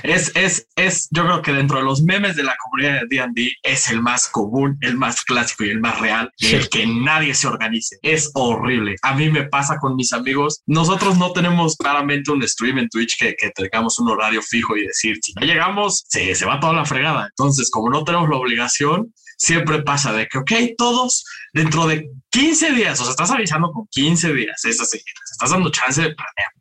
Es, es, es, yo creo que dentro de los memes de la comunidad de D&D es el más común, el más clásico y el más real, sí. el que nadie se organice. Es horrible. A mí me pasa con mis amigos. Nosotros no tenemos claramente un stream en Twitch que, que tengamos un horario fijo y decir, si no llegamos, se, se va toda la fregada. Entonces, como no tenemos la obligación, siempre pasa de que, ok, todos dentro de 15 días, o sea, estás avisando con 15 días, es así, estás dando chance de planear.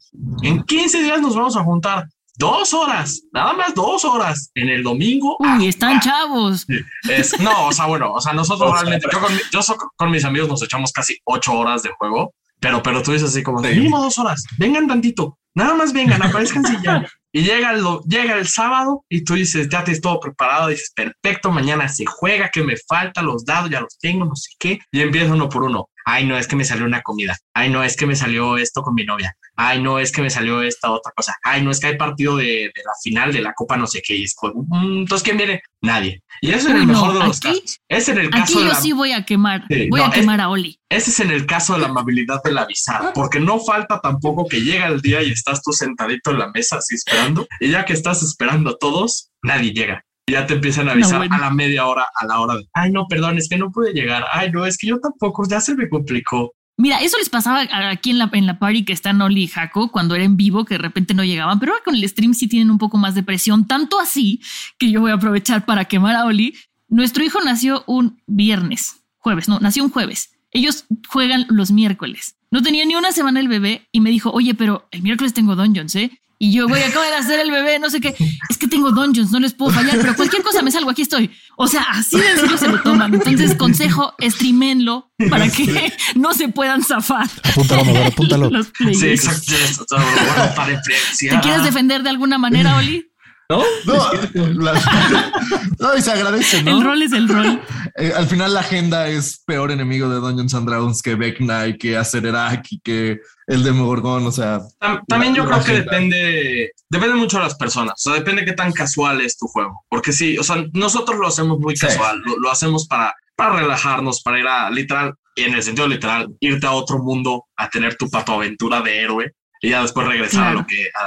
En 15 días nos vamos a juntar dos horas, nada más dos horas en el domingo. Uy, están ah, chavos. Es, no, o sea, bueno, o sea, nosotros realmente, yo con, yo so, con mis amigos nos echamos casi ocho horas de juego, pero, pero tú dices así como, sí. mínimo dos horas, vengan tantito, nada más vengan, aparezcan si ya. Y llega el, llega el sábado y tú dices, ya tienes todo preparado, dices, perfecto, mañana se juega, que me falta, los dados ya los tengo, no sé qué, y empieza uno por uno. Ay, no, es que me salió una comida. Ay, no, es que me salió esto con mi novia. Ay, no, es que me salió esta otra cosa. Ay, no, es que hay partido de, de la final de la Copa no sé qué. Y es, pues, entonces, ¿quién viene? Nadie. Y eso es en el mejor de los aquí, casos. Es en el caso aquí de yo la... sí voy a quemar. Sí, voy no, a quemar es- a Oli. Ese es en el caso de la amabilidad del avisar, porque no falta tampoco que llega el día y estás tú sentadito en la mesa así esperando, y ya que estás esperando a todos, nadie llega. Ya te empiezan a avisar No, bueno. a la media hora, a la hora de, ay, no, perdón, es que no pude llegar. Ay, no, es que yo tampoco, ya se me complicó. Mira, eso les pasaba aquí en la, en la party que están Oli y Jaco cuando era en vivo, que de repente no llegaban, pero ahora con el stream sí tienen un poco más de presión, tanto así que yo voy a aprovechar para quemar a Oli. Nuestro hijo nació un viernes, jueves, no, nació un jueves. Ellos juegan los miércoles. No tenía ni una semana el bebé y me dijo, oye, pero el miércoles tengo Dungeons, ¿eh? Y yo, güey, acabo de hacer el bebé, no sé qué. Es que tengo dungeons, no les puedo fallar, pero cualquier cosa me salgo, aquí estoy. O sea, así de serio se lo toman. Entonces, consejo, streamenlo para que no se puedan zafar. Apúntalo, mejor, apúntalo. Sí, exacto. Eso, todo, bueno, para influenciar. ¿Te quieres defender de alguna manera, Oli? ¿No? No, la- no, y se agradece, ¿no? El rol es el rol. Eh, al final la agenda es peor enemigo de Dungeons and Dragons que Vecna y que Acererak y que el Demogorgon, o sea... Tam- También yo la creo que depende, depende mucho de las personas. O sea, depende qué tan casual es tu juego. Porque sí, o sea, nosotros lo hacemos muy Sí. casual. Lo, lo hacemos para, para relajarnos, para ir a literal, y en el sentido literal, irte a otro mundo a tener tu aventura de héroe y ya después regresar a lo que a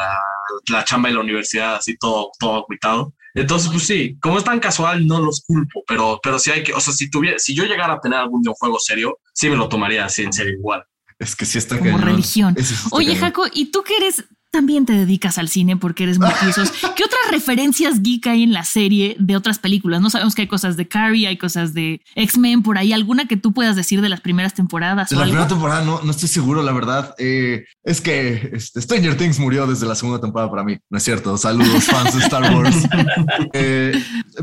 la chamba y la universidad, así todo, todo agüitado. Entonces, pues sí, como es tan casual, no los culpo, pero, pero sí hay que, o sea, si tuviera, si yo llegara a tener algún un juego serio, sí me lo tomaría así en serio igual. Es que sí está Como cañón. religión. Está Oye, cañón. Jaco, ¿y tú que eres también te dedicas al cine porque eres muy curioso? ¿Qué otras referencias geek hay en la serie de otras películas? No sabemos que hay cosas de Carrie, hay cosas de X-Men por ahí, alguna que tú puedas decir de las primeras temporadas De o la algo? primera temporada no, no estoy seguro, la verdad. Eh, es que este, Stranger Things murió desde la segunda temporada para mí. No es cierto. Saludos, fans de Star Wars. Eh,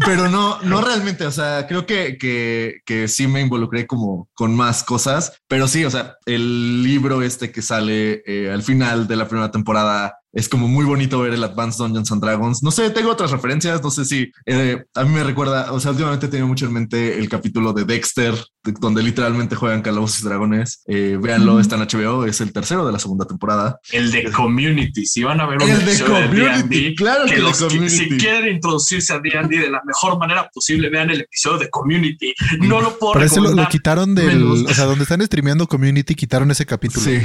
pero no, no realmente. O sea, creo que, que, que sí me involucré como con más cosas. Pero sí, o sea, el libro este que sale eh, al final de la primera temporada es como muy bonito ver el Advanced Dungeons and Dragons. No sé, tengo otras referencias. No sé si eh, a mí me recuerda. O sea, últimamente he tenido mucho en mente el capítulo de Dexter, de- donde literalmente juegan calabozos y dragones. Eh, véanlo, Ujú. está en HBO. Es el tercero de la segunda temporada. El de Community, si van a ver un El de episodio de Community, claro que el de los Community. si quieren introducirse a D&D de la mejor manera posible, vean el episodio de Community. No lo puedo Por eso lo, lo recomendar quitaron del, menos. o sea, donde están streameando Community, quitaron ese capítulo. Sí.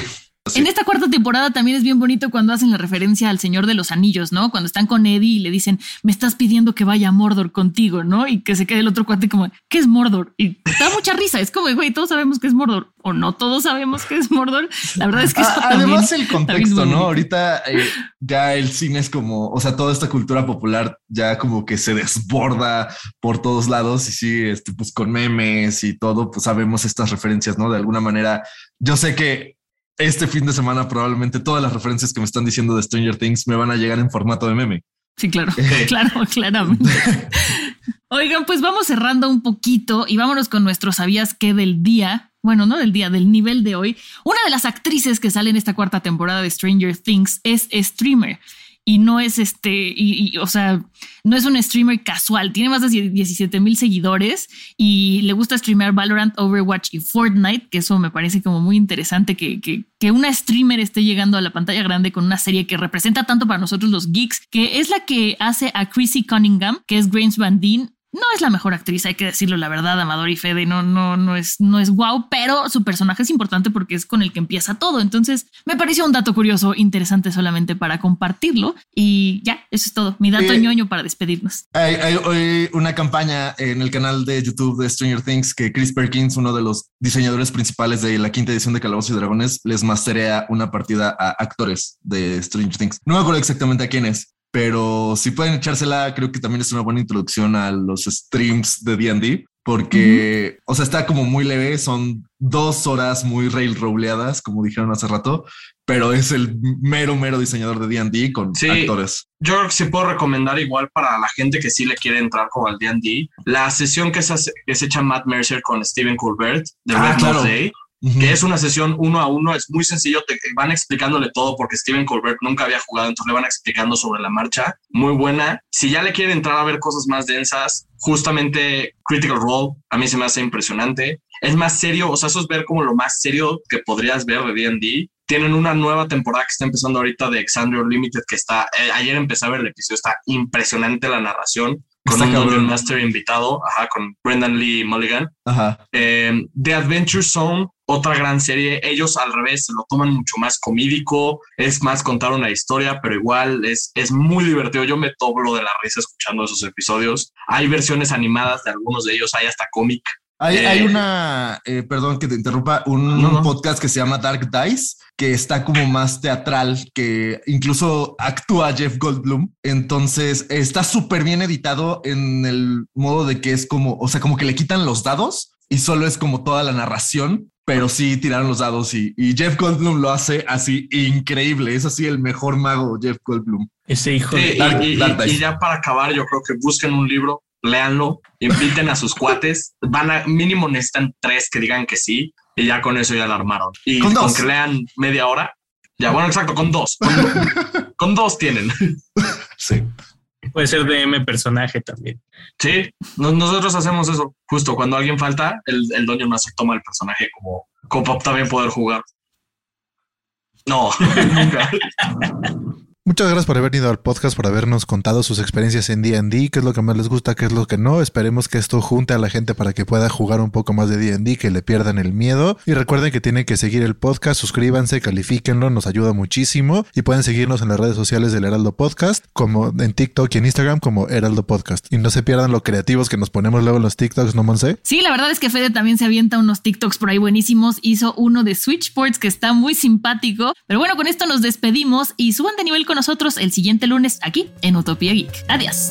En esta cuarta temporada también es bien bonito cuando hacen la referencia al Señor de los Anillos, ¿no? Cuando están con Eddie y le dicen, me estás pidiendo que vaya a Mordor contigo, ¿no? Y que se quede el otro cuate como, ¿qué es Mordor? Y da mucha risa, es como, güey, todos sabemos que es Mordor, o no todos sabemos que es Mordor. La verdad es que eso Ah, también- Además, el contexto, ¿no? Ahorita eh, ya el cine es como, o sea, toda esta cultura popular ya como que se desborda por todos lados y sí, este, pues con memes y todo, pues sabemos estas referencias, ¿no? De alguna manera, yo sé que este fin de semana probablemente todas las referencias que me están diciendo de Stranger Things me van a llegar en formato de meme. Sí, claro, claro, claramente. Oigan, pues vamos cerrando un poquito y vámonos con nuestro sabías qué del día. Bueno, no del día, del nivel de hoy. Una de las actrices que sale en esta cuarta temporada de Stranger Things es streamer. Y no es este, y, o sea, no es un streamer casual. Tiene más de 17 mil seguidores y le gusta streamear Valorant, Overwatch y Fortnite, que eso me parece como muy interesante que, que, que una streamer esté llegando a la pantalla grande con una serie que representa tanto para nosotros los geeks, que es la que hace a Chrissy Cunningham, que es Grace Van no es la mejor actriz, hay que decirlo la verdad, Amador y Fede, no, no, no es, no es wow, pero su personaje es importante porque es con el que empieza todo. Entonces, me pareció un dato curioso, interesante solamente para compartirlo. Y ya, eso es todo. Mi dato Eh, ñoño para despedirnos. Hay, una campaña en el canal de YouTube de Stranger Things que Chris Perkins, uno de los diseñadores principales de la quinta edición de Calabozos y Dragones, les masterea una partida a actores de Stranger Things. No me acuerdo exactamente a quiénes, pero si pueden echársela, creo que también es una buena introducción a los streams de D&D. Porque, o sea, está como muy leve, son dos horas muy railroleadas, como dijeron hace rato, pero es el mero, mero diseñador de D&D con Sí. actores. Yo creo que sí puedo recomendar igual para la gente que sí le quiere entrar como al D&D, la sesión que se, hace- que se echa Matt Mercer con Stephen Colbert de Ah, Red claro. Nose Que es una sesión uno a uno, es muy sencillo, te van explicándole todo porque Stephen Colbert nunca había jugado, entonces le van explicando sobre la marcha, muy buena. Si ya le quieren entrar a ver cosas más densas, justamente Critical Role a mí se me hace impresionante. Es más serio, o sea, eso es ver como lo más serio que podrías ver de D&D. Tienen una nueva temporada que está empezando ahorita de Exandria Unlimited que está, eh, ayer empecé a ver el episodio, está impresionante la narración con Está un. Dungeon Master invitado, ajá, con Brendan Lee Mulligan. Ajá. Eh, The Adventure Zone, otra gran serie. Ellos al revés se lo toman mucho más comídico, es más contar una historia, pero igual es, es muy divertido. Yo me doblo de la risa escuchando esos episodios. Hay versiones animadas de algunos de ellos, hay hasta cómic. Hay, Eh, hay una, eh, perdón que te interrumpa, un, No, no. un podcast que se llama Dark Dice, que está como más teatral, que incluso actúa Jeff Goldblum. Entonces está súper bien editado en el modo de que es como, o sea, como que le quitan los dados y solo es como toda la narración pero sí tiraron los dados y, y Jeff Goldblum lo hace así increíble. Es así el mejor mago, Jeff Goldblum. Ese hijo Sí, de... y- Dark- y, Dark y Dice. ya para acabar, yo creo que busquen un libro, léanlo, inviten a sus cuates, van a mínimo necesitan tres que digan que sí y ya con eso ya la armaron. Y Con con, dos. que lean media hora, ya bueno, exacto, con dos, con, con dos tienen. Sí. Puede ser DM personaje también. Sí, nos- nosotros hacemos eso. Justo cuando alguien falta, el, el dueño no se toma el personaje como, como para también poder jugar. No, nunca. Muchas gracias por haber venido al podcast, por habernos contado sus experiencias en D&D, qué es lo que más les gusta, qué es lo que no. Esperemos que esto junte a la gente para que pueda jugar un poco más de D&D, que le pierdan el miedo. Y recuerden que tienen que seguir el podcast, suscríbanse, califíquenlo, nos ayuda muchísimo. Y pueden seguirnos en las redes sociales del Heraldo Podcast, como en TikTok y en Instagram como Heraldo Podcast. Y no se pierdan lo creativos que nos ponemos luego en los TikToks, ¿no, Monse? Sí, la verdad es que Fede también se avienta unos TikToks por ahí buenísimos. Hizo uno de Switchboards que está muy simpático. Pero bueno, con esto nos despedimos y suban de nivel nosotros el siguiente lunes aquí en Utopía Geek. Adiós.